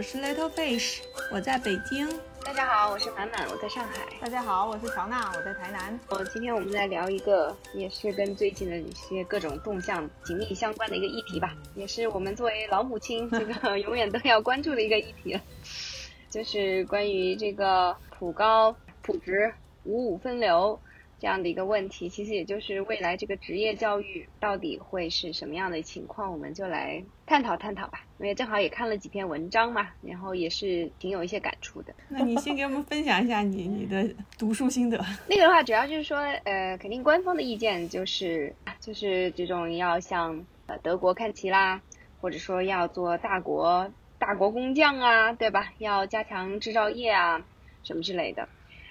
我是 Little Fish，我在北京。大家好，我是满满，我在上海。大家好，我是乔娜，我在台南。哦，今天我们来聊一个，也是跟最近的一些各种动向紧密相关的一个议题吧，也是我们作为老母亲这个永远都要关注的一个议题，就是关于这个普高、普职、五五分流。这样的一个问题，其实也就是未来这个职业教育到底会是什么样的情况，我们就来探讨探讨吧。因为正好也看了几篇文章嘛，然后也是挺有一些感触的。那你先给我们分享一下你你的读书心得。那个的话，主要就是说，呃，肯定官方的意见就是就是这种要向呃德国看齐啦，或者说要做大国大国工匠啊，对吧？要加强制造业啊，什么之类的。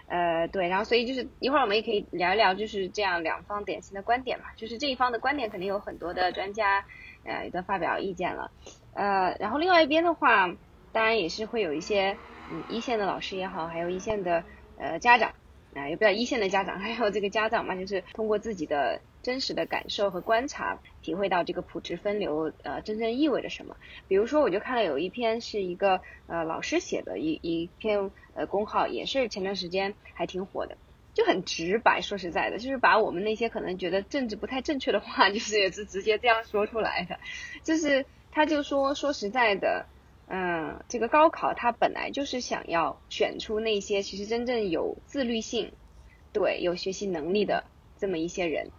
呃，对，然后所以就是一会儿我们也可以聊一聊，就是这样两方典型的观点嘛。就是这一方的观点肯定有很多的专家，呃，也都发表意见了。呃，然后另外一边的话，当然也是会有一些嗯一线的老师也好，还有一线的呃家长啊，也不叫一线的家长，还有这个家长嘛，就是通过自己的。真实的感受和观察，体会到这个普职分流呃真正意味着什么。比如说，我就看了有一篇是一个呃老师写的一一篇呃公号，也是前段时间还挺火的，就很直白。说实在的，就是把我们那些可能觉得政治不太正确的话，就是也是直接这样说出来的。就是他就说说实在的，嗯，这个高考它本来就是想要选出那些其实真正有自律性、对有学习能力的这么一些人。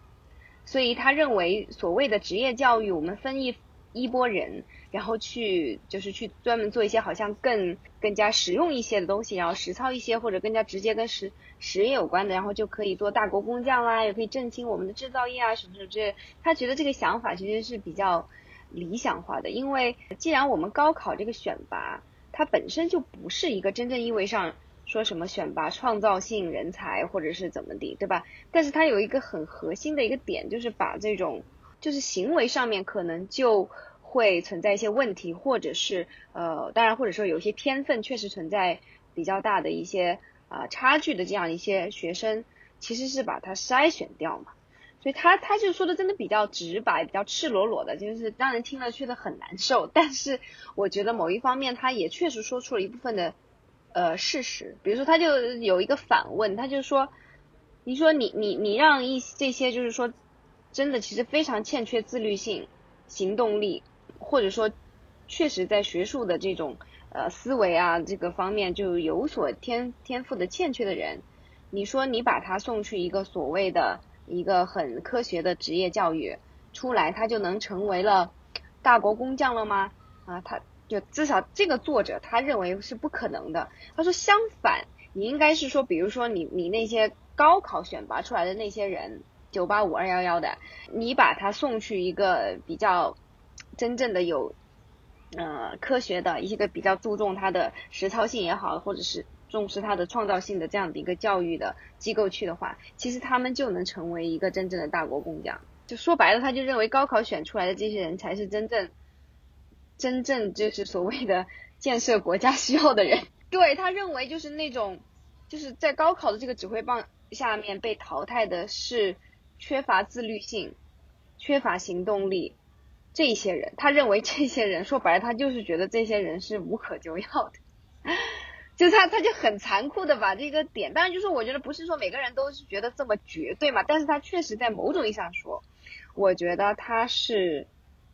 所以他认为，所谓的职业教育，我们分一一波人，然后去就是去专门做一些好像更更加实用一些的东西，然后实操一些或者更加直接跟实实业有关的，然后就可以做大国工匠啦，也可以振兴我们的制造业啊什么什么之类。他觉得这个想法其实是比较理想化的，因为既然我们高考这个选拔，它本身就不是一个真正意味上。说什么选拔创造性人才，或者是怎么的，对吧？但是它有一个很核心的一个点，就是把这种就是行为上面可能就会存在一些问题，或者是呃，当然或者说有些天分确实存在比较大的一些啊差距的这样一些学生，其实是把它筛选掉嘛。所以他他就说的真的比较直白，比较赤裸裸的，就是让人听了觉得很难受。但是我觉得某一方面，他也确实说出了一部分的。呃，事实，比如说，他就有一个反问，他就说，你说你你你让一这些就是说，真的其实非常欠缺自律性、行动力，或者说确实在学术的这种呃思维啊这个方面就有所天天赋的欠缺的人，你说你把他送去一个所谓的一个很科学的职业教育出来，他就能成为了大国工匠了吗？啊，他。就至少这个作者他认为是不可能的。他说相反，你应该是说，比如说你你那些高考选拔出来的那些人，九八五二幺幺的，你把他送去一个比较真正的有呃科学的一些个比较注重他的实操性也好，或者是重视他的创造性的这样的一个教育的机构去的话，其实他们就能成为一个真正的大国工匠。就说白了，他就认为高考选出来的这些人才是真正。真正就是所谓的建设国家需要的人，对他认为就是那种就是在高考的这个指挥棒下面被淘汰的是缺乏自律性、缺乏行动力这些人。他认为这些人说白了，他就是觉得这些人是无可救药的。就他他就很残酷的把这个点，当然就是我觉得不是说每个人都是觉得这么绝对嘛，但是他确实在某种意义上说，我觉得他是。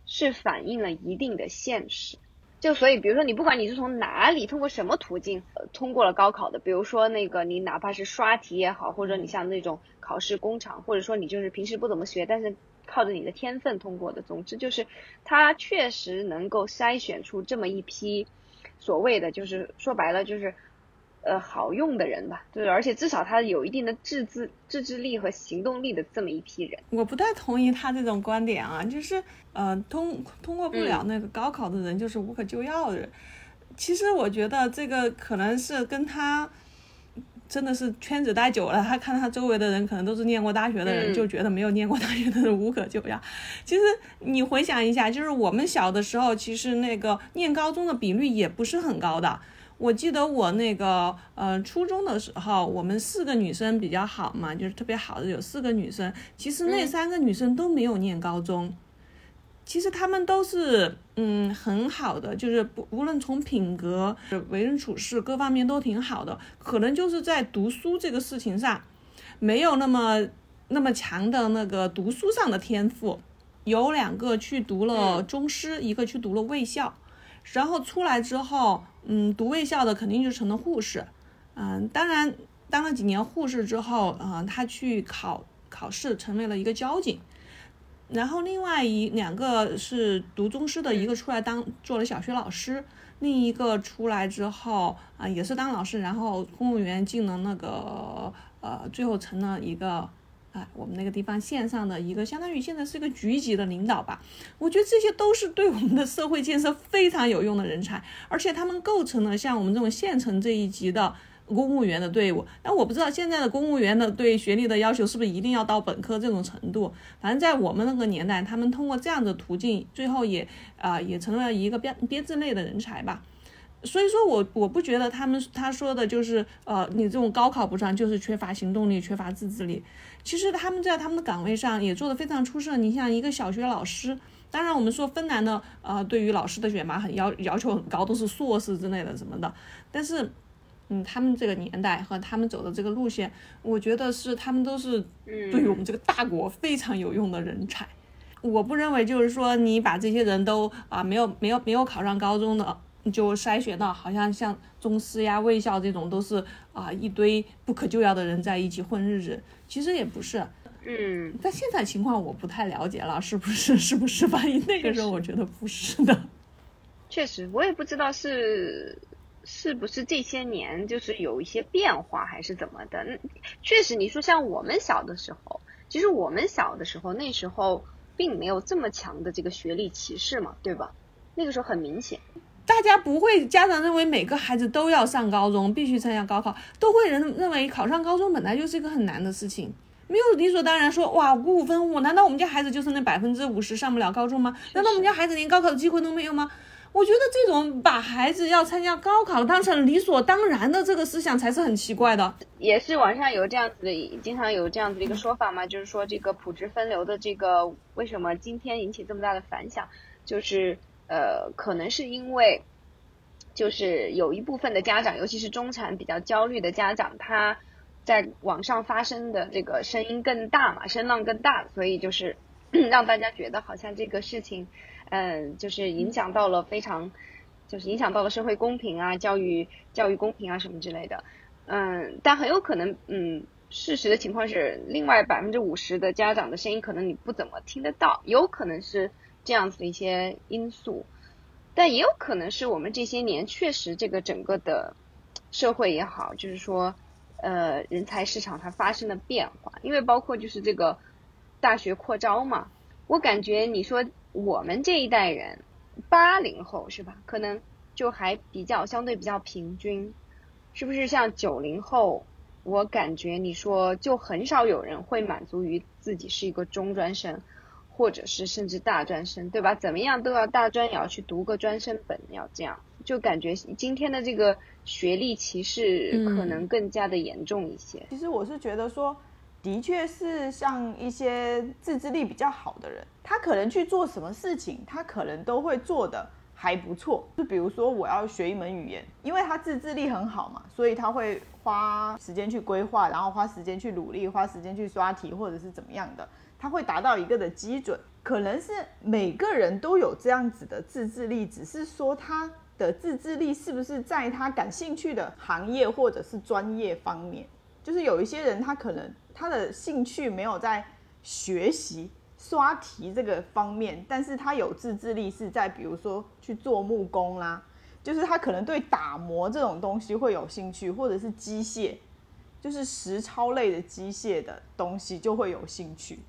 是反映了一定的现实，就所以，比如说你不管你是从哪里通过什么途径呃通过了高考的，比如说那个你哪怕是刷题也好，或者你像那种考试工厂，或者说你就是平时不怎么学，但是靠着你的天分通过的，总之就是它确实能够筛选出这么一批所谓的，就是说白了就是。呃，好用的人吧，对，而且至少他有一定的自制自制力和行动力的这么一批人。我不太同意他这种观点啊，就是呃，通通过不了那个高考的人就是无可救药的人。其实我觉得这个可能是跟他真的是圈子待久了，他看他周围的人可能都是念过大学的人，就觉得没有念过大学的人无可救药。其实你回想一下，就是我们小的时候，其实那个念高中的比率也不是很高的。我记得我那个呃初中的时候，我们四个女生比较好嘛，就是特别好的有四个女生。其实那三个女生都没有念高中，其实她们都是嗯很好的，就是不无论从品格、为人处事各方面都挺好的，可能就是在读书这个事情上没有那么那么强的那个读书上的天赋。有两个去读了中师，一个去读了卫校，然后出来之后，嗯，读卫校的肯定就成了护士，嗯，当然当了几年护士之后，啊，他去考考试成为了一个交警。然后另外一两个是读中师的，一个出来当做了小学老师，另一个出来之后啊也是当老师，然后公务员进了那个呃，最后成了一个啊我们那个地方县上的一个，相当于现在是一个局级的领导吧。我觉得这些都是对我们的社会建设非常有用的人才，而且他们构成了像我们这种县城这一级的。公务员的队伍，但我不知道现在的公务员的对学历的要求是不是一定要到本科这种程度。反正在我们那个年代，他们通过这样的途径，最后也啊也成了一个编编制类的人才吧。所以说我我不觉得他们他说的就是呃你这种高考不上就是缺乏行动力、缺乏自制力。其实他们在他们的岗位上也做得非常出色。你像一个小学老师，当然我们说芬兰的呃对于老师的选拔很要要求很高，都是硕士之类的什么的，但是。嗯，他们这个年代和他们走的这个路线，我觉得是他们都是对于我们这个大国非常有用的人才。我不认为就是说你把这些人都啊没有没有没有考上高中的就筛选到好像像中师呀、卫校这种都是啊一堆不可救药的人在一起混日子，其实也不是。嗯，但现在情况我不太了解了，是不是是不是？反正那个时候我觉得不是的。确实，我也不知道是。是不是这些年就是有一些变化，还是怎么的？确实，你说像我们小的时候，其实我们小的时候，那时候并没有这么强的这个学历歧视嘛，对吧？那个时候很明显，大家不会家长认为每个孩子都要上高中，必须参加高考，都会认认为考上高中本来就是一个很难的事情，没有理所当然说哇五五分五，难道我们家孩子就是那百分之五十上不了高中吗？难道我们家孩子连高考的机会都没有吗？我觉得这种把孩子要参加高考当成理所当然的这个思想才是很奇怪的。也是网上有这样子的，经常有这样子的一个说法嘛，就是说这个普职分流的这个为什么今天引起这么大的反响，就是呃，可能是因为就是有一部分的家长，尤其是中产比较焦虑的家长，他在网上发声的这个声音更大嘛，声浪更大，所以就是 让大家觉得好像这个事情。嗯，就是影响到了非常，就是影响到了社会公平啊，教育教育公平啊什么之类的。嗯，但很有可能，嗯，事实的情况是，另外百分之五十的家长的声音可能你不怎么听得到，有可能是这样子的一些因素，但也有可能是我们这些年确实这个整个的社会也好，就是说，呃，人才市场它发生了变化，因为包括就是这个大学扩招嘛，我感觉你说。我们这一代人，八零后是吧？可能就还比较相对比较平均，是不是？像九零后，我感觉你说就很少有人会满足于自己是一个中专生，或者是甚至大专生，对吧？怎么样都要大专也要去读个专升本，要这样，就感觉今天的这个学历歧视可能更加的严重一些。其实我是觉得说。的确是像一些自制力比较好的人，他可能去做什么事情，他可能都会做的还不错。就比如说我要学一门语言，因为他自制力很好嘛，所以他会花时间去规划，然后花时间去努力，花时间去刷题或者是怎么样的，他会达到一个的基准。可能是每个人都有这样子的自制力，只是说他的自制力是不是在他感兴趣的行业或者是专业方面。就是有一些人他可能。他的兴趣没有在学习刷题这个方面，但是他有自制力是在比如说去做木工啦，就是他可能对打磨这种东西会有兴趣，或者是机械，就是实操类的机械的东西就会有兴趣。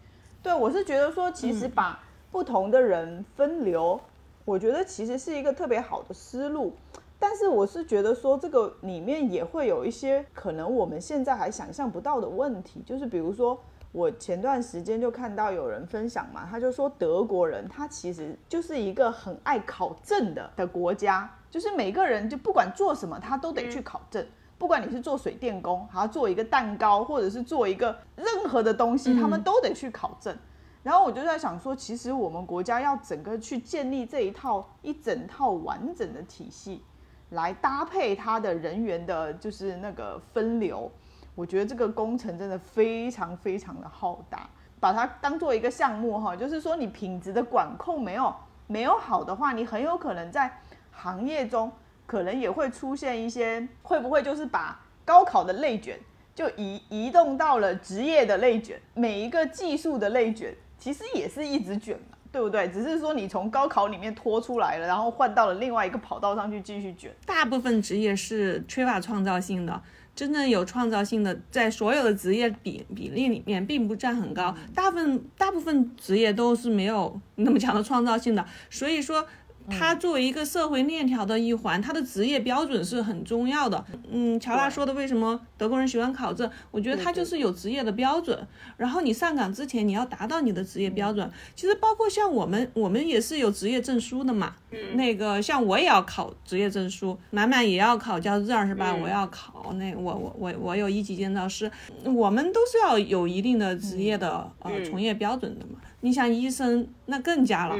对我是觉得说，其实把不同的人分流，我觉得其实是一个特别好的思路。但是我是觉得说，这个里面也会有一些可能我们现在还想象不到的问题，就是比如说，我前段时间就看到有人分享嘛，他就说德国人他其实就是一个很爱考证的的国家，就是每个人就不管做什么，他都得去考证，不管你是做水电工，还要做一个蛋糕，或者是做一个任何的东西，他们都得去考证。然后我就在想说，其实我们国家要整个去建立这一套一整套完整的体系，来搭配它的人员的，就是那个分流。我觉得这个工程真的非常非常的浩大，把它当做一个项目哈，就是说你品质的管控没有没有好的话，你很有可能在行业中可能也会出现一些，会不会就是把高考的内卷就移移动到了职业的内卷，每一个技术的内卷其实也是一直卷嘛，对不对？只是说你从高考里面拖出来了，然后换到了另外一个跑道上去继续卷。大部分职业是缺乏创造性的。真正有创造性的，在所有的职业比比例里面，并不占很高。大部分大部分职业都是没有那么强的创造性的，所以说。它作为一个社会链条的一环，它的职业标准是很重要的。嗯，乔拉说的为什么德国人喜欢考证？我觉得他就是有职业的标准。然后你上岗之前，你要达到你的职业标准。其实包括像我们，我们也是有职业证书的嘛。嗯。那个像我也要考职业证书，满满也要考教师证是吧？我要考那我我我我有一级建造师，我们都是要有一定的职业的呃从业标准的嘛。你像医生，那更加了。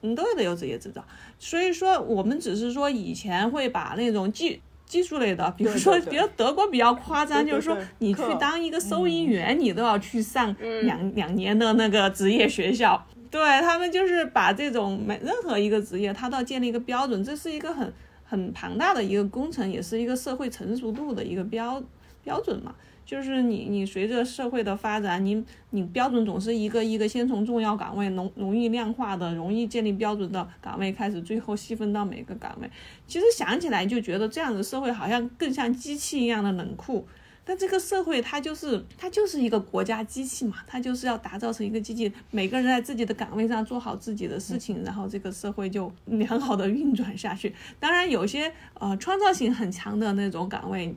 你都得有职业执照，所以说我们只是说以前会把那种技技术类的，比如说，比如德国比较夸张，就是说你去当一个收银员，你都要去上两两年的那个职业学校。对他们就是把这种每任何一个职业，他都要建立一个标准，这是一个很很庞大的一个工程，也是一个社会成熟度的一个标标准嘛。就是你，你随着社会的发展，你你标准总是一个一个，先从重要岗位、容容易量化的、容易建立标准的岗位开始，最后细分到每个岗位。其实想起来就觉得这样的社会好像更像机器一样的冷酷，但这个社会它就是它就是一个国家机器嘛，它就是要打造成一个机器，每个人在自己的岗位上做好自己的事情，然后这个社会就良好的运转下去。当然，有些呃创造性很强的那种岗位。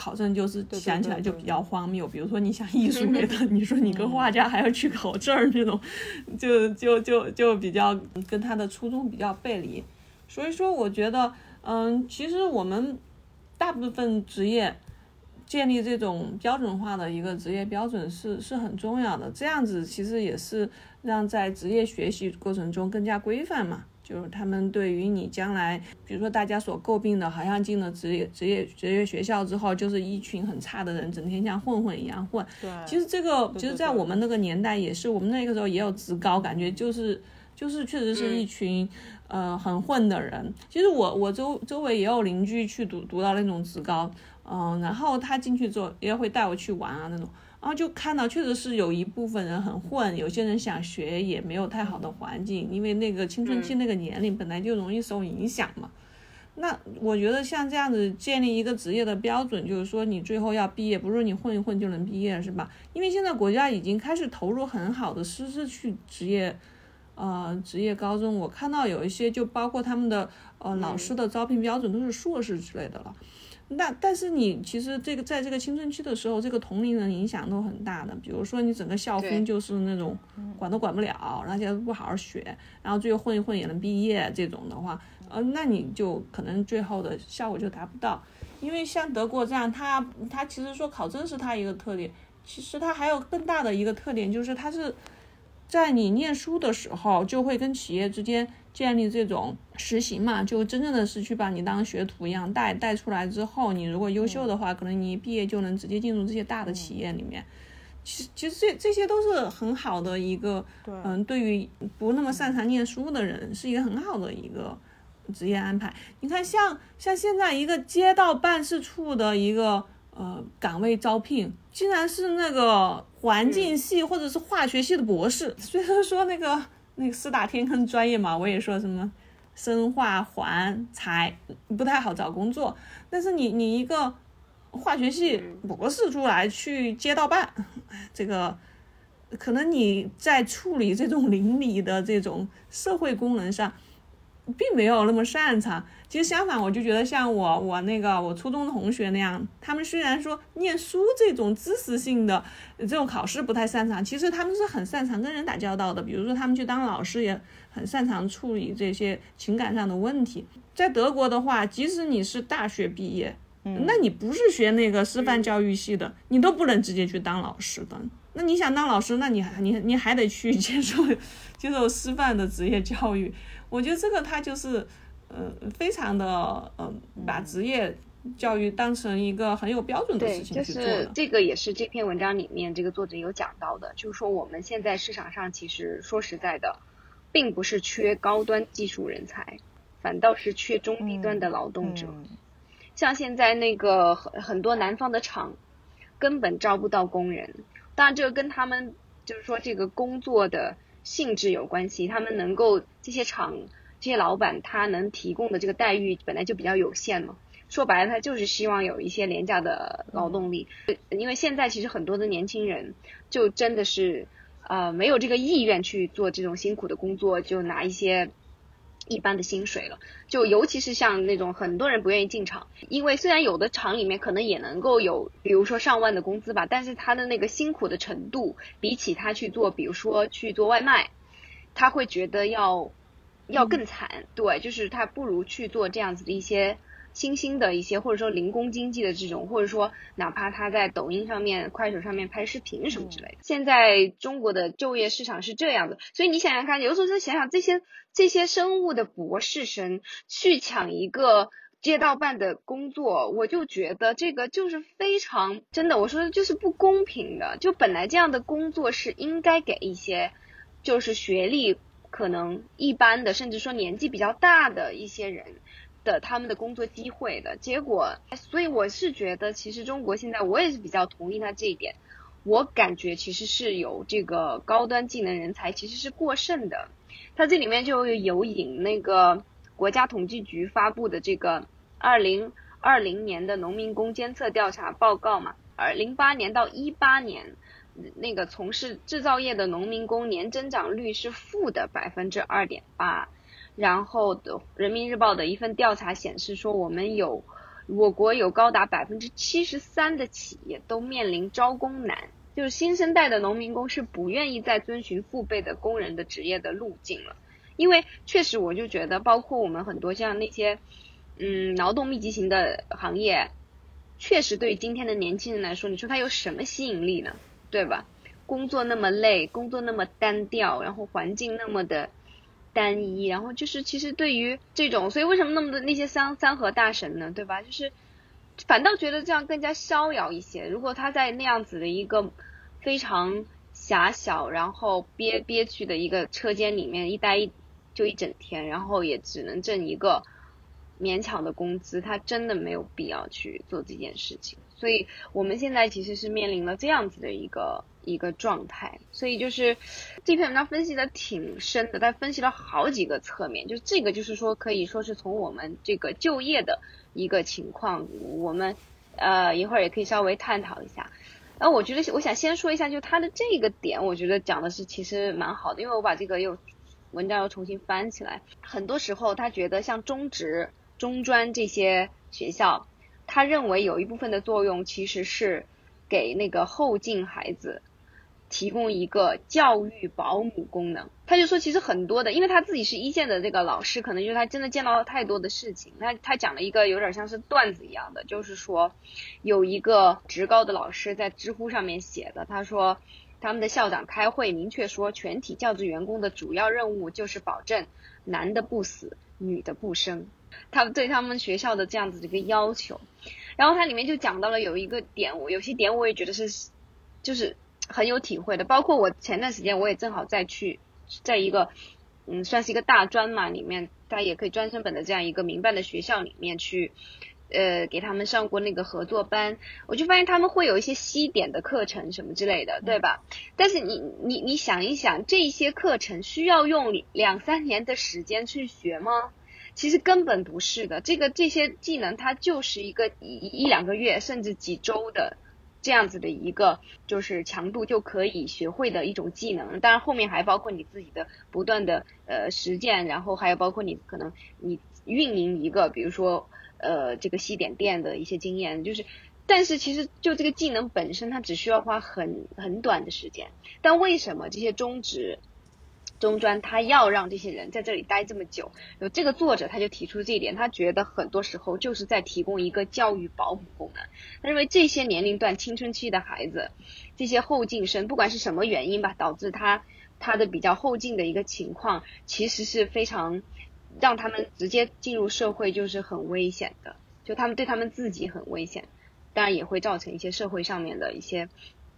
考证就是想起来就比较荒谬，比如说你想艺术 类的，你说你跟画家还要去考证儿这种，就就就就比较跟他的初衷比较背离。所以说，我觉得，嗯，其实我们大部分职业建立这种标准化的一个职业标准是是很重要的，这样子其实也是让在职业学习过程中更加规范嘛。就是他们对于你将来，比如说大家所诟病的，好像进了职业职业职业学校之后，就是一群很差的人，整天像混混一样混。对，其实这个，其实，在我们那个年代也是，我们那个时候也有职高，感觉就是就是确实是一群呃很混的人。其实我我周周围也有邻居去读读到那种职高，嗯，然后他进去之后也会带我去玩啊那种。然后就看到，确实是有一部分人很混，有些人想学也没有太好的环境，因为那个青春期那个年龄本来就容易受影响嘛。那我觉得像这样子建立一个职业的标准，就是说你最后要毕业，不是你混一混就能毕业，是吧？因为现在国家已经开始投入很好的师资去职业，呃，职业高中，我看到有一些就包括他们的呃老师的招聘标准都是硕士之类的了。那但是你其实这个在这个青春期的时候，这个同龄人影响都很大的。比如说你整个校风就是那种管都管不了，然后现在不好好学，然后最后混一混也能毕业这种的话，呃，那你就可能最后的效果就达不到。因为像德国这样，它它其实说考证是它一个特点，其实它还有更大的一个特点，就是它是在你念书的时候就会跟企业之间。建立这种实习嘛，就真正的是去把你当学徒一样带带出来之后，你如果优秀的话，可能你一毕业就能直接进入这些大的企业里面。其实其实这这些都是很好的一个，嗯，对于不那么擅长念书的人，是一个很好的一个职业安排。你看，像像现在一个街道办事处的一个呃岗位招聘，竟然是那个环境系或者是化学系的博士。虽然说那个。那个四大天坑专业嘛，我也说什么生化环材不太好找工作，但是你你一个化学系博士出来去街道办，这个可能你在处理这种 邻里的这种社会功能上。并没有那么擅长，其实相反，我就觉得像我我那个我初中的同学那样，他们虽然说念书这种知识性的这种考试不太擅长，其实他们是很擅长跟人打交道的。比如说他们去当老师也很擅长处理这些情感上的问题。在德国的话，即使你是大学毕业，嗯那你不是学那个师范教育系的，你都不能直接去当老师的。那你想当老师，那你还你你还得去接受接受师范的职业教育。我觉得这个他就是呃非常的嗯把职业教育当成一个很有标准的事情就去做这个也是这篇文章里面这个作者有讲到的，就是说我们现在市场上其实说实在的，并不是缺高端技术人才，反倒是缺中低端的劳动者。嗯。像现在那个很很多南方的厂根本招不到工人，当然这个跟他们就是说这个工作的性质有关系，他们能够这些厂这些老板他能提供的这个待遇本来就比较有限嘛。说白了，他就是希望有一些廉价的劳动力，因为现在其实很多的年轻人就真的是呃没有这个意愿去做这种辛苦的工作，就拿一些一般的薪水了。就尤其是像那种很多人不愿意进厂，因为虽然有的厂里面可能也能够有，比如说上万的工资吧，但是他的那个辛苦的程度，比起他去做，比如说去做外卖，他会觉得要要更惨。对，就是他不如去做这样子的一些新兴的一些，或者说零工经济的这种，或者说哪怕他在抖音上面、快手上面拍视频什么之类的。现在中国的就业市场是这样的，所以你想想看，有时候再想想这些这些生物的博士生去抢一个。街道办的工作，我就觉得这个就是非常真的，我说的就是不公平的。就本来这样的工作是应该给一些，就是学历可能一般的，甚至说年纪比较大的一些人的他们的工作机会的。结果，所以我是觉得，其实中国现在我也是比较同意他这一点。我感觉其实是有这个高端技能人才其实是过剩的。它这里面就有引那个。国家统计局发布的这个二零二零年的农民工监测调查报告嘛，而零八年到一八年，那个从事制造业的农民工年增长率是负的百分之二点八。然后的人民日报的一份调查显示说，我们有我国有高达百分之七十三的企业都面临招工难，就是新生代的农民工是不愿意再遵循父辈的工人的职业的路径了。因为确实，我就觉得，包括我们很多像那些，嗯，劳动密集型的行业，确实对于今天的年轻人来说，你说它有什么吸引力呢？对吧？工作那么累，工作那么单调，然后环境那么的单一，然后就是其实对于这种，所以为什么那么多那些三三和大神呢？对吧？就是反倒觉得这样更加逍遥一些。如果他在那样子的一个非常狭小，然后憋憋屈的一个车间里面一待一。就一整天，然后也只能挣一个勉强的工资，他真的没有必要去做这件事情。所以我们现在其实是面临了这样子的一个一个状态。所以就是这篇文章分析的挺深的，他分析了好几个侧面。就这个就是说，可以说是从我们这个就业的一个情况，我们呃一会儿也可以稍微探讨一下。然后我觉得我想先说一下，就他的这个点，我觉得讲的是其实蛮好的，因为我把这个又。文章又重新翻起来。很多时候，他觉得像中职、中专这些学校，他认为有一部分的作用其实是给那个后进孩子提供一个教育保姆功能。他就说，其实很多的，因为他自己是一线的这个老师，可能就是他真的见到了太多的事情。他他讲了一个有点像是段子一样的，就是说有一个职高的老师在知乎上面写的，他说。他们的校长开会明确说，全体教职员工的主要任务就是保证男的不死，女的不生。他们对他们学校的这样子的一个要求，然后它里面就讲到了有一个点，我有些点我也觉得是，就是很有体会的。包括我前段时间我也正好在去，在一个嗯算是一个大专嘛里面，它也可以专升本的这样一个民办的学校里面去。呃，给他们上过那个合作班，我就发现他们会有一些西点的课程什么之类的，对吧？但是你你你想一想，这些课程需要用两三年的时间去学吗？其实根本不是的，这个这些技能它就是一个一一两个月甚至几周的这样子的一个就是强度就可以学会的一种技能。当然后面还包括你自己的不断的呃实践，然后还有包括你可能你运营一个，比如说。呃，这个西点店的一些经验，就是，但是其实就这个技能本身，它只需要花很很短的时间。但为什么这些中职中专他要让这些人在这里待这么久，有这个作者他就提出这一点，他觉得很多时候就是在提供一个教育保姆功能。他认为这些年龄段青春期的孩子，这些后进生，不管是什么原因吧，导致他他的比较后进的一个情况，其实是非常让他们直接进入社会就是很危险的，就他们对他们自己很危险，当然也会造成一些社会上面的一些。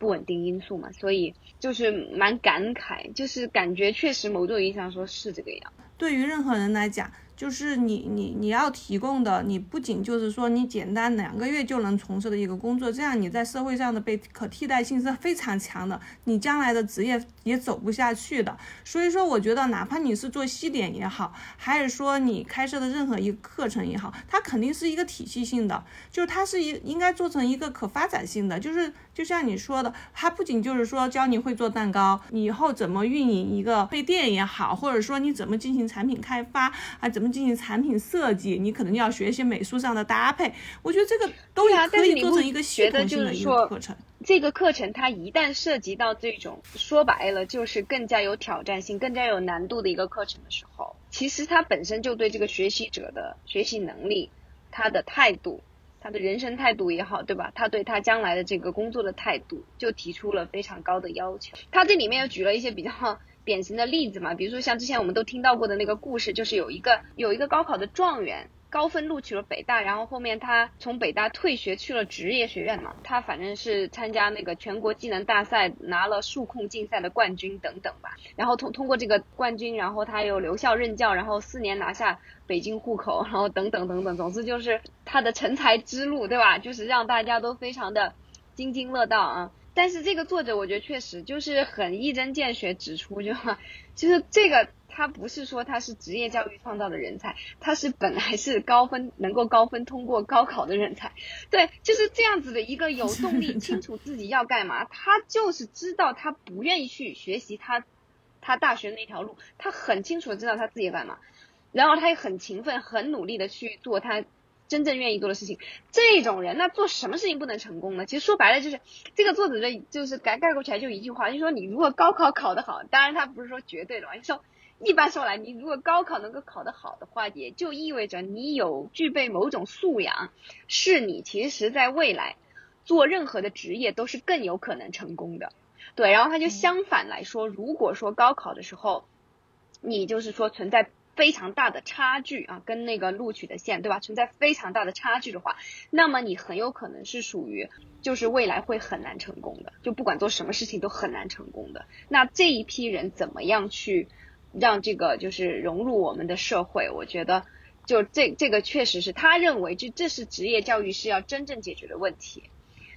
不稳定因素嘛，所以就是蛮感慨，就是感觉确实某种意义上说是这个样。对于任何人来讲。就是你你你要提供的，你不仅就是说你简单两个月就能从事的一个工作，这样你在社会上的被可替代性是非常强的，你将来的职业也走不下去的。所以说，我觉得哪怕你是做西点也好，还是说你开设的任何一个课程也好，它肯定是一个体系性的，就是它是一应该做成一个可发展性的，就是就像你说的，它不仅就是说教你会做蛋糕，你以后怎么运营一个配店也好，或者说你怎么进行产品开发啊，怎么。进行产品设计，你可能要学习美术上的搭配。我觉得这个都可以做成一个系统性的一个课程。这个课程它一旦涉及到这种说白了就是更加有挑战性、更加有难度的一个课程的时候，其实它本身就对这个学习者的学习能力、他的态度、他的人生态度也好，对吧？他对他将来的这个工作的态度，就提出了非常高的要求。他这里面又举了一些比较。典型的例子嘛，比如说像之前我们都听到过的那个故事，就是有一个有一个高考的状元，高分录取了北大，然后后面他从北大退学去了职业学院嘛，他反正是参加那个全国技能大赛拿了数控竞赛的冠军等等吧，然后通通过这个冠军，然后他又留校任教，然后四年拿下北京户口，然后等等等等，总之就是他的成才之路，对吧？就是让大家都非常的津津乐道啊。但是这个作者我觉得确实就是很一针见血指出，就 就是这个他不是说他是职业教育创造的人才，他是本来是高分能够高分通过高考的人才，对，就是这样子的一个有动力、清楚自己要干嘛，他就是知道他不愿意去学习他他大学那条路，他很清楚的知道他自己干嘛，然后他也很勤奋、很努力的去做他。真正愿意做的事情，这种人那做什么事情不能成功呢？其实说白了就是这个作者的，就是概概括起来就一句话，就说你如果高考考得好，当然他不是说绝对的嘛，就说一般说来，你如果高考能够考得好的话，也就意味着你有具备某种素养，是你其实在未来做任何的职业都是更有可能成功的。对，然后他就相反来说，如果说高考的时候，你就是说存在。非常大的差距啊，跟那个录取的线，对吧？存在非常大的差距的话，那么你很有可能是属于就是未来会很难成功的，就不管做什么事情都很难成功的。那这一批人怎么样去让这个就是融入我们的社会？我觉得就这这个确实是他认为，就这是职业教育是要真正解决的问题。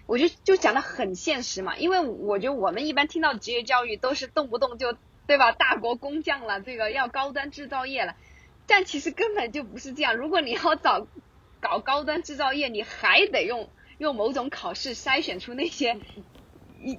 我就就讲的很现实嘛，因为我觉得我们一般听到职业教育都是动不动就。对吧？大国工匠了，这个要高端制造业了，但其实根本就不是这样。如果你要找搞高端制造业，你还得用用某种考试筛选出那些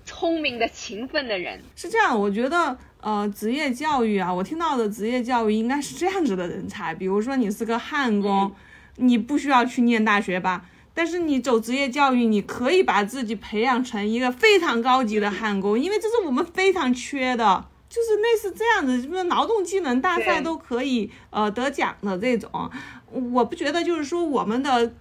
聪明的、勤奋的人。是这样，我觉得呃，职业教育啊，我听到的职业教育应该是这样子的人才。比如说你是个焊工，你不需要去念大学吧？但是你走职业教育，你可以把自己培养成一个非常高级的焊工，因为这是我们非常缺的。就是类似这样子，什么劳动技能大赛都可以呃得奖的这种，我不觉得就是说我们的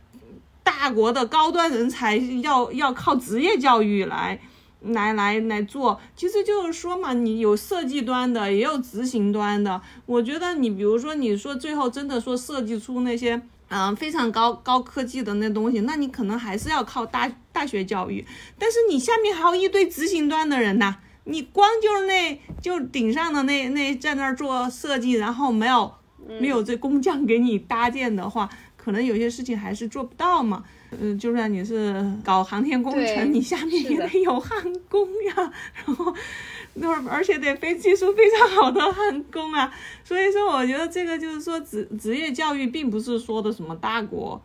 大国的高端人才要要靠职业教育来来来来做，其实就是说嘛，你有设计端的，也有执行端的。我觉得你比如说你说最后真的说设计出那些嗯非常高高科技的那东西，那你可能还是要靠大大学教育，但是你下面还有一堆执行端的人呐。你光就是那就顶上的那那在那儿做设计，然后没有没有这工匠给你搭建的话，可能有些事情还是做不到嘛。嗯，就算你是搞航天工程，你下面也得有焊工呀，然后那而且得非技术非常好的焊工啊。所以说，我觉得这个就是说职职业教育并不是说的什么大国，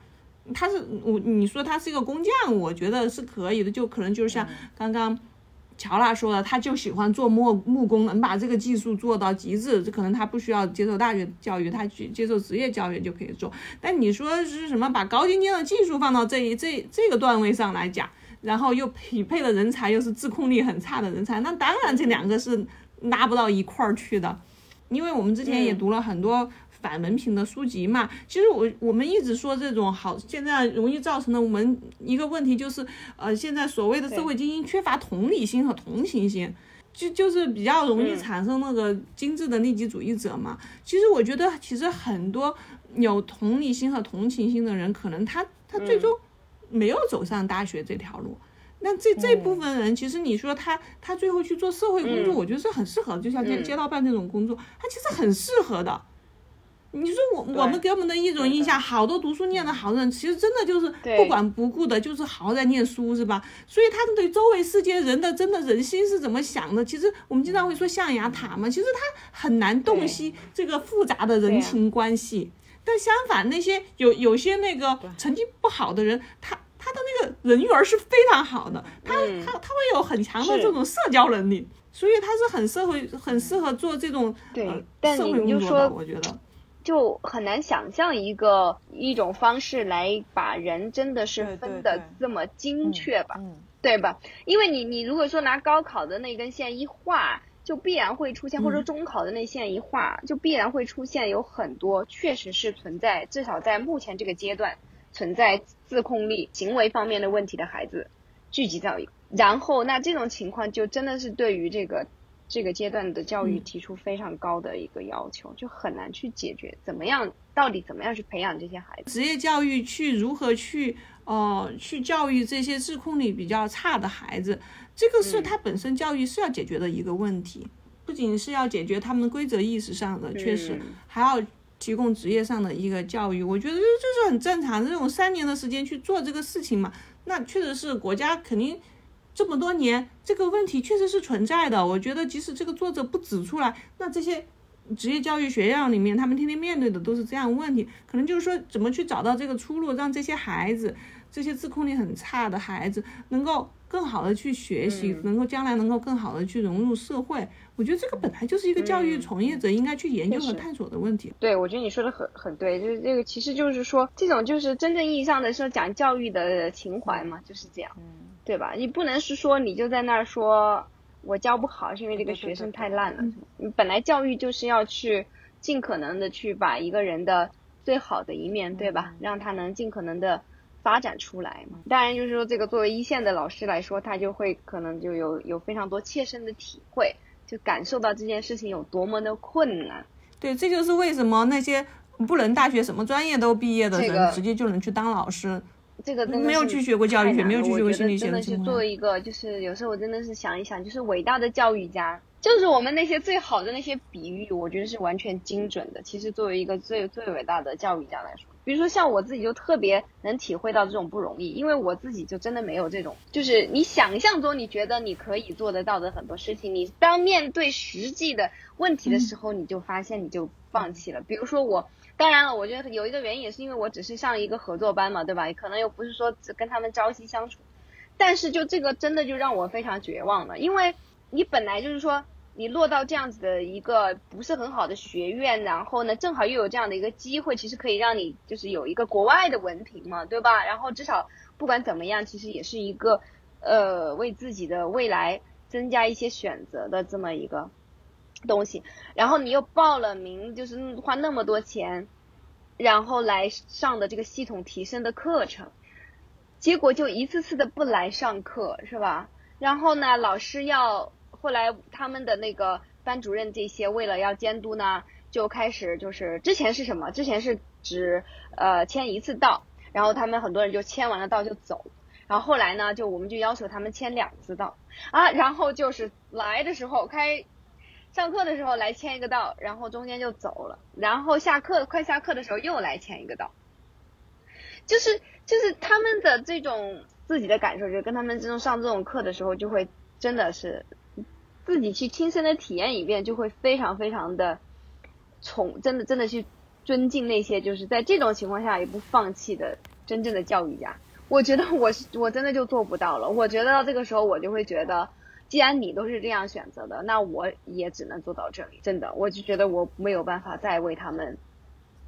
他是我你说他是一个工匠，我觉得是可以的，就可能就是像刚刚。乔拉说了，他就喜欢做木木工，能把这个技术做到极致，这可能他不需要接受大学教育，他去接受职业教育就可以做。但你说是什么把高精尖的技术放到这一这这个段位上来讲，然后又匹配的人才又是自控力很差的人才，那当然这两个是拉不到一块儿去的。因为我们之前也读了很多反文凭的书籍嘛。其实我我们一直说这种好，现在容易造成的我们一个问题就是，呃，现在所谓的社会精英缺乏同理心和同情心。就就是比较容易产生那个精致的利己主义者嘛。其实我觉得，其实很多有同理心和同情心的人，可能他他最终没有走上大学这条路。那这这部分人，其实你说他他最后去做社会工作，我觉得是很适合的，就像街街道办这种工作，他其实很适合的。你说我我们给我们的一种印象，好多读书念得好的人，其实真的就是不管不顾的，就是好好在念书，是吧？所以他们对周围世界人的真的人心是怎么想的？其实我们经常会说象牙塔嘛，其实他很难洞悉这个复杂的人情关系。但相反，那些有有些那个成绩不好的人，他他的那个人缘是非常好的，他他他会有很强的这种社交能力，所以他是很社会很适合做这种呃社会工作的，我觉得。就很难想象一个一种方式来把人真的是分的这么精确吧，对吧？因为你你如果说拿高考的那根线一画，就必然会出现，或者中考的那线一画，就必然会出现有很多确实是存在，至少在目前这个阶段存在自控力、行为方面的问题的孩子聚集到一个，然后那这种情况就真的是对于这个。这个阶段的教育提出非常高的一个要求，就很难去解决。怎么样？到底怎么样去培养这些孩子？职业教育去如何去呃去教育这些自控力比较差的孩子？这个是他本身教育是要解决的一个问题。不仅是要解决他们规则意识上的，确实还要提供职业上的一个教育。我觉得这这是很正常。这种三年的时间去做这个事情嘛，那确实是国家肯定。这么多年，这个问题确实是存在的。我觉得，即使这个作者不指出来，那这些职业教育学校里面，他们天天面对的都是这样问题。可能就是说，怎么去找到这个出路，让这些孩子，这些自控力很差的孩子，能够更好的去学习，能够将来能够更好的去融入社会。我觉得这个本来就是一个教育从业者应该去研究和探索的问题。对，我觉得你说的很很对，就是这个，其实就是说，这种就是真正意义上的说讲教育的情怀嘛，就是这样。对吧？你不能是说你就在那儿说我教不好，是因为这个学生太烂了。你本来教育就是要去尽可能的去把一个人的最好的一面，对吧？让他能尽可能的发展出来嘛。当然，就是说这个作为一线的老师来说，他就会可能就有有非常多切身的体会，就感受到这件事情有多么的困难。对，这就是为什么那些不能大学什么专业都毕业的人，直接就能去当老师。这个真的没有拒绝过教育学，没有拒绝过心理学。真的是作为一个，就是有时候我真的是想一想，就是伟大的教育家，就是我们那些最好的那些比喻，我觉得是完全精准的。其实作为一个最最伟大的教育家来说，比如说像我自己就特别能体会到这种不容易，因为我自己就真的没有这种，就是你想象中你觉得你可以做得到的很多事情，你当面对实际的问题的时候，你就发现你就放弃了。比如说我。当然了，我觉得有一个原因也是因为我只是上一个合作班嘛，对吧？可能又不是说只跟他们朝夕相处，但是就这个真的就让我非常绝望了，因为你本来就是说你落到这样子的一个不是很好的学院，然后呢，正好又有这样的一个机会，其实可以让你就是有一个国外的文凭嘛，对吧？然后至少不管怎么样，其实也是一个呃为自己的未来增加一些选择的这么一个。东西，然后你又报了名，就是花那么多钱，然后来上的这个系统提升的课程，结果就一次次的不来上课，是吧？然后呢，老师要后来他们的那个班主任这些为了要监督呢，就开始就是之前是什么？之前是只呃签一次到，然后他们很多人就签完了到就走，然后后来呢，就我们就要求他们签两次到啊，然后就是来的时候开。上课的时候来签一个到，然后中间就走了，然后下课快下课的时候又来签一个到，就是就是他们的这种自己的感受，就跟他们这种上这种课的时候，就会真的是自己去亲身的体验一遍，就会非常非常的崇，真的真的去尊敬那些就是在这种情况下也不放弃的真正的教育家。我觉得我是我真的就做不到了，我觉得到这个时候我就会觉得。既然你都是这样选择的，那我也只能做到这里。真的，我就觉得我没有办法再为他们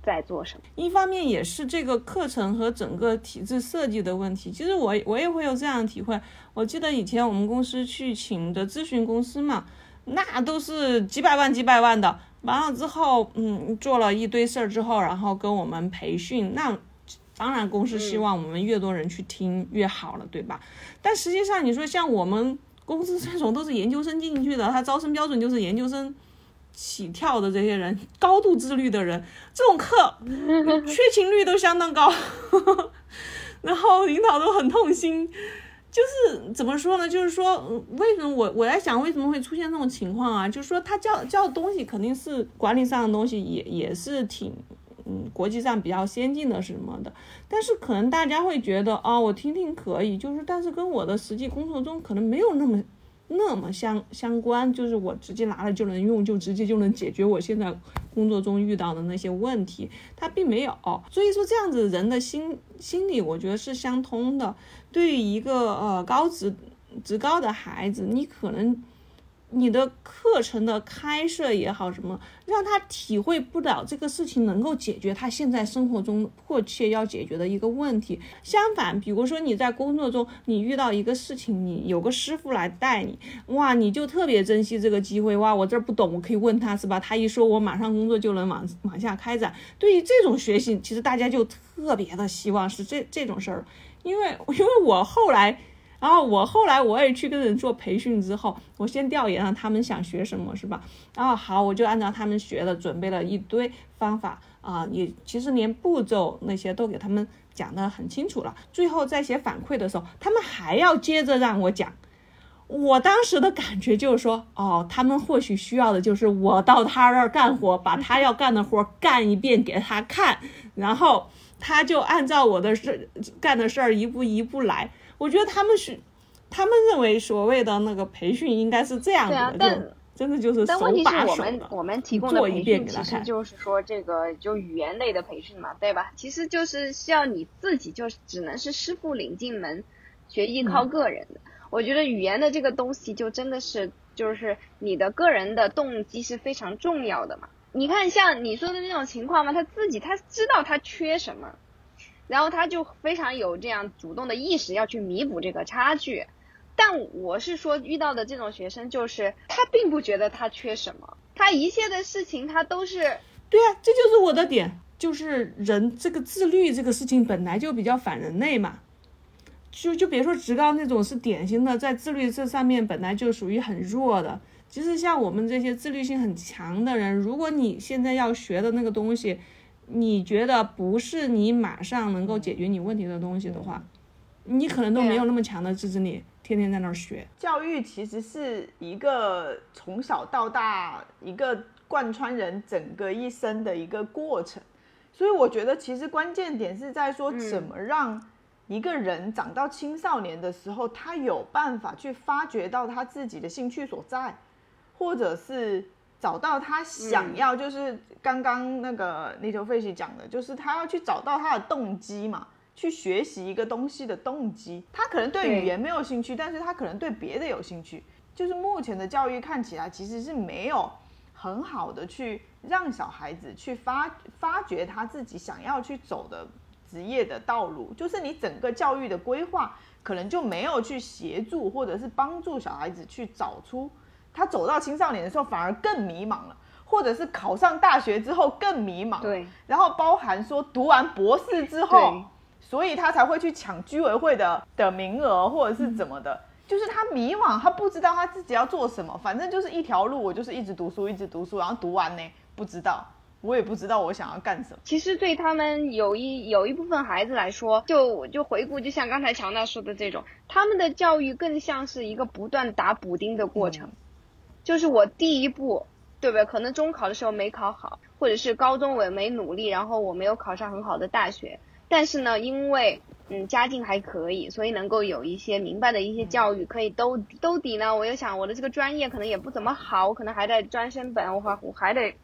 再做什么。一方面也是这个课程和整个体制设计的问题。其实我我也会有这样的体会。我记得以前我们公司去请的咨询公司嘛，那都是几百万几百万的，完了之后，嗯，做了一堆事儿之后，然后跟我们培训，那当然公司希望我们越多人去听越好了，对吧？但实际上你说像我们公司这种都是研究生进去的，他招生标准就是研究生起跳的这些人，高度自律的人，这种课 缺勤率都相当高，然后领导都很痛心。就是怎么说呢？就是说，为什么我我在想为什么会出现这种情况啊？就是说，他教教的东西肯定是管理上的东西，也也是挺嗯国际上比较先进的什么的。但是可能大家会觉得啊，我听听可以，就是但是跟我的实际工作中可能没有那么那么相相关，就是我直接拿了就能用，就直接就能解决我现在工作中遇到的那些问题，他并没有。所以说这样子人的心心理，我觉得是相通的。对于一个呃高职职高的孩子，你可能你的课程的开设也好，什么让他体会不了这个事情能够解决他现在生活中迫切要解决的一个问题。相反，比如说你在工作中你遇到一个事情，你有个师傅来带你，哇，你就特别珍惜这个机会，哇，我这儿不懂，我可以问他是吧？他一说，我马上工作就能往往下开展。对于这种学习，其实大家就特别的希望是这这种事儿。因为因为我后来，然后我后来我也去跟人做培训之后，我先调研了他们想学什么，是吧？然后好，我就按照他们学的准备了一堆方法啊，也其实连步骤那些都给他们讲得很清楚了。最后在写反馈的时候，他们还要接着让我讲。我当时的感觉就是说，哦，他们或许需要的就是我到他那儿干活，把他要干的活干一遍给他看，然后。他就按照我的事干的事儿一步一步来，我觉得他们是，他们认为所谓的那个培训应该是这样的，就真的就是手把手的。我们我们提供的培训其实就是说这个就语言类的培训嘛，对吧？其实就是需要你自己，就只能是师傅领进门，学艺靠个人的。我觉得语言的这个东西就真的是就是你的个人的动机是非常重要的嘛。你看，像你说的那种情况嘛，他自己他知道他缺什么，然后他就非常有这样主动的意识要去弥补这个差距。但我是说，遇到的这种学生就是他并不觉得他缺什么，他一切的事情他都是对啊，这就是我的点，就是人这个自律这个事情本来就比较反人类嘛。就就别说职高那种是典型的在自律这上面本来就属于很弱的。其实像我们这些自律性很强的人，如果你现在要学的那个东西，你觉得不是你马上能够解决你问题的东西的话，你可能都没有那么强的自制力，天天在那儿学。教育其实是一个从小到大一个贯穿人整个一生的一个过程，所以我觉得其实关键点是在说怎么让一个人长到青少年的时候，他有办法去发掘到他自己的兴趣所在。或者是找到他想要，就是刚刚那个 o Fish 讲的，就是他要去找到他的动机嘛，去学习一个东西的动机。他可能对语言没有兴趣，但是他可能对别的有兴趣。就是目前的教育看起来其实是没有很好的去让小孩子去发发掘他自己想要去走的职业的道路。就是你整个教育的规划可能就没有去协助或者是帮助小孩子去找出。他走到青少年的时候，反而更迷茫了，或者是考上大学之后更迷茫。对，然后包含说读完博士之后，所以他才会去抢居委会的的名额，或者是怎么的，就是他迷茫，他不知道他自己要做什么，反正就是一条路，我就是一直读书，一直读书，然后读完呢，不知道，我也不知道我想要干什么。其实对他们有一有一部分孩子来说，就就回顾，就像刚才乔娜说的这种，他们的教育更像是一个不断打补丁的过程。就是我第一步，对不对？可能中考的时候没考好，或者是高中我也没努力，然后我没有考上很好的大学。但是呢，因为嗯家境还可以，所以能够有一些明白的一些教育可以兜兜底呢。我又想我的这个专业可能也不怎么好，我可能还在专升本，我还我还得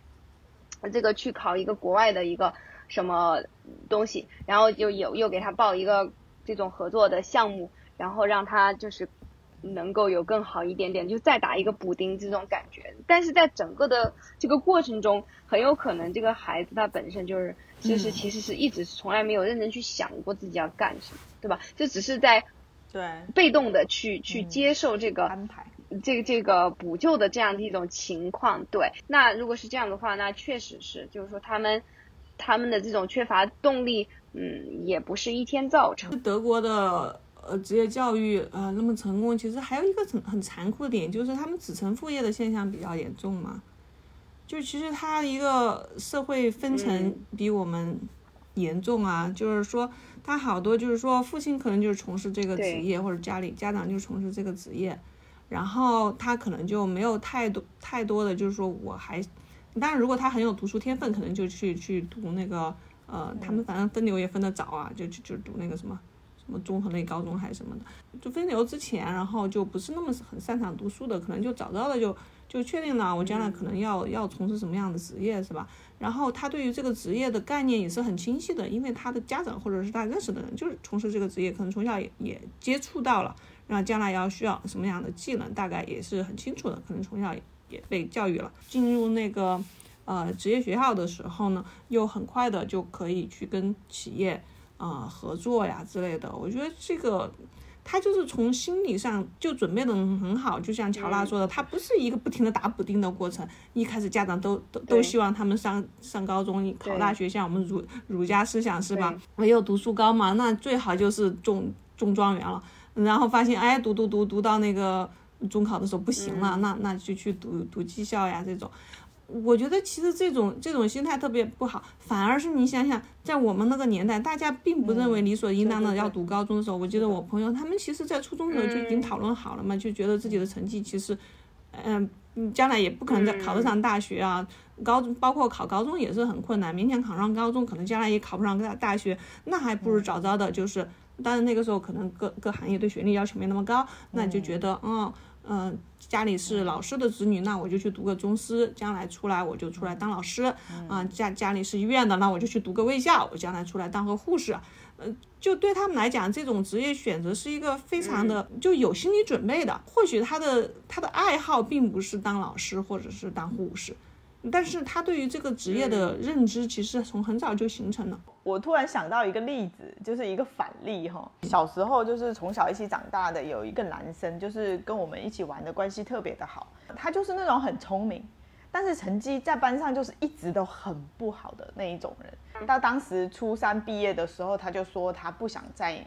这个去考一个国外的一个什么东西，然后就有又给他报一个这种合作的项目，然后让他就是。能够有更好一点点，就再打一个补丁这种感觉。但是在整个的这个过程中，很有可能这个孩子他本身就是，就是其实是一直从来没有认真去想过自己要干什么，对吧？就只是在对被动的去去接受这个安排，这个这个补救的这样的一种情况。对，那如果是这样的话，那确实是，就是说他们他们的这种缺乏动力，嗯，也不是一天造成。德国的呃职业教育呃那么成功，其实还有一个很很残酷的点，就是他们子承父业的现象比较严重嘛。就其实他一个社会分层比我们严重啊，就是说他好多就是说父亲可能就是从事这个职业，或者家里家长就从事这个职业，然后他可能就没有太多太多的就是说我还，当然如果他很有读书天分，可能就去去读那个呃，他们反正分流也分得早啊，就就就读那个什么什什么综合类高中还是什么的，就分流之前，然后就不是那么很擅长读书的，可能就早早的就。就确定了，我将来可能要要从事什么样的职业，是吧？然后他对于这个职业的概念也是很清晰的，因为他的家长或者是他认识的人就是从事这个职业，可能从小也也接触到了，然后将来要需要什么样的技能，大概也是很清楚的，可能从小也被教育了。进入那个呃职业学校的时候呢，又很快的就可以去跟企业啊合作呀之类的。我觉得这个。他就是从心理上就准备的很好，就像乔拉说的，他不是一个不停的打补丁的过程。一开始家长都都都希望他们上上高中、考大学，像我们儒儒家思想是吧？没有读书高嘛，那最好就是中中状元了。然后发现哎，读读读读到那个中考的时候不行了，那那就去读读技校呀这种。我觉得其实这种这种心态特别不好，反而是你想想，在我们那个年代，大家并不认为理所应当的要读高中的时候，我记得我朋友他们其实在初中的时候就已经讨论好了嘛，就觉得自己的成绩其实，嗯，将来也不可能再考得上大学啊，高中包括考高中也是很困难，勉强考上高中，可能将来也考不上大大学，那还不如早早的，就是当然那个时候可能各各行业对学历要求没那么高，那就觉得嗯。嗯，家里是老师的子女，那我就去读个中师，将来出来我就出来当老师。啊，家家里是医院的，那我就去读个卫校，我将来出来当个护士。呃，就对他们来讲，这种职业选择是一个非常的就有心理准备的。或许他的他的爱好并不是当老师或者是当护士。但是他对于这个职业的认知，其实从很早就形成了。我突然想到一个例子，就是一个反例哈。小时候就是从小一起长大的有一个男生，就是跟我们一起玩的关系特别的好。他就是那种很聪明，但是成绩在班上就是一直都很不好的那一种人。到当时初三毕业的时候，他就说他不想再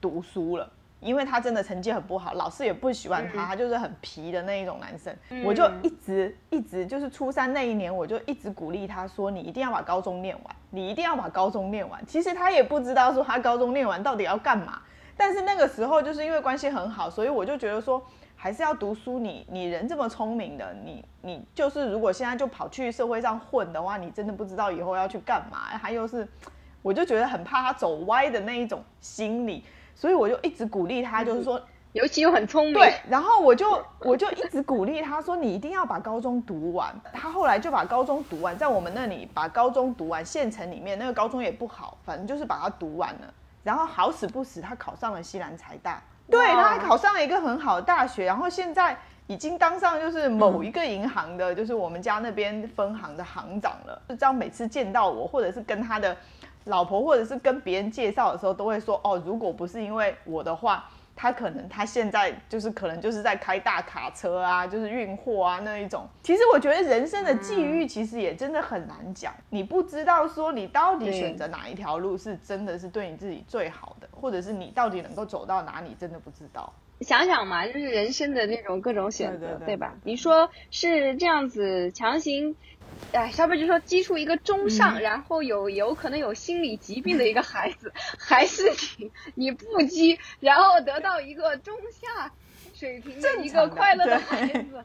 读书了。因为他真的成绩很不好，老师也不喜欢他，他就是很皮的那一种男生。我就一直一直就是初三那一年，我就一直鼓励他说：“你一定要把高中念完，你一定要把高中念完。”其实他也不知道说他高中念完到底要干嘛。但是那个时候就是因为关系很好，所以我就觉得说还是要读书。你你人这么聪明的，你你就是如果现在就跑去社会上混的话，你真的不知道以后要去干嘛。还又是，我就觉得很怕他走歪的那一种心理。所以我就一直鼓励他，就是说，尤其又很聪明。对，然后我就我就一直鼓励他说，你一定要把高中读完。他后来就把高中读完，在我们那里把高中读完，县城里面那个高中也不好，反正就是把它读完了。然后好死不死，他考上了西南财大，对，他还考上了一个很好的大学。然后现在已经当上就是某一个银行的，就是我们家那边分行的行长了。就这样，每次见到我，或者是跟他的。老婆或者是跟别人介绍的时候，都会说哦，如果不是因为我的话，他可能他现在就是可能就是在开大卡车啊，就是运货啊那一种。其实我觉得人生的际遇其实也真的很难讲，你不知道说你到底选择哪一条路是真的是对你自己最好的，或者是你到底能够走到哪里，真的不知道。想想嘛，就是人生的那种各种选择，对吧？你说是这样子强行。哎，小北就说基础一个中上，然后有有可能有心理疾病的一个孩子，还是你你不激，然后得到一个中下水平的一个快乐的孩子。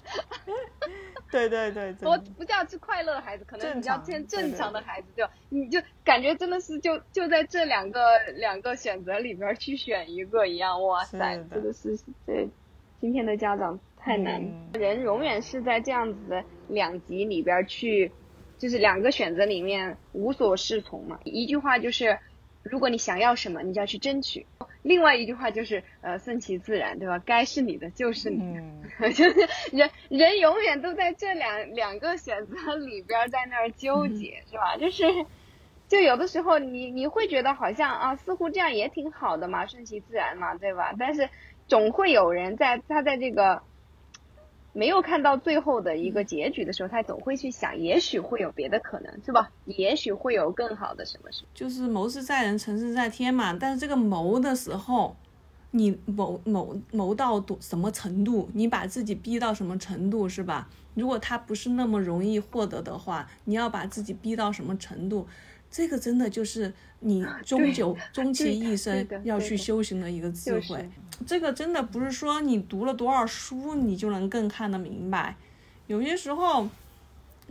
对对对，我不叫是快乐的孩子，可能比较偏正常的孩子，就你就感觉真的是就就在这两个两个选择里边去选一个一样，哇塞，这个是对今天的家长。太难，人永远是在这样子的两极里边去，就是两个选择里面无所适从嘛。一句话就是，如果你想要什么，你就要去争取；另外一句话就是，呃，顺其自然，对吧？该是你的就是你的，就是人人永远都在这两两个选择里边在那儿纠结，是吧？就是，就有的时候你你会觉得好像啊，似乎这样也挺好的嘛，顺其自然嘛，对吧？但是总会有人在他在这个。没有看到最后的一个结局的时候，他总会去想，也许会有别的可能，是吧？也许会有更好的什么什么。就是谋事在人，成事在天嘛。但是这个谋的时候，你谋谋谋到多什么程度，你把自己逼到什么程度，是吧？如果他不是那么容易获得的话，你要把自己逼到什么程度？这个真的就是你终究终其一生要去修行的一个智慧。这个真的不是说你读了多少书你就能更看得明白。有些时候，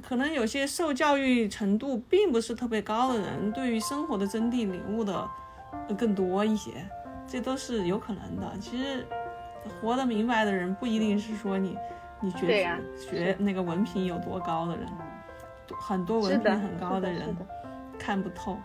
可能有些受教育程度并不是特别高的人，对于生活的真谛领悟的更多一些，这都是有可能的。其实，活得明白的人不一定是说你。你觉得学那个文凭有多高的人，很多文凭很高的人看不透。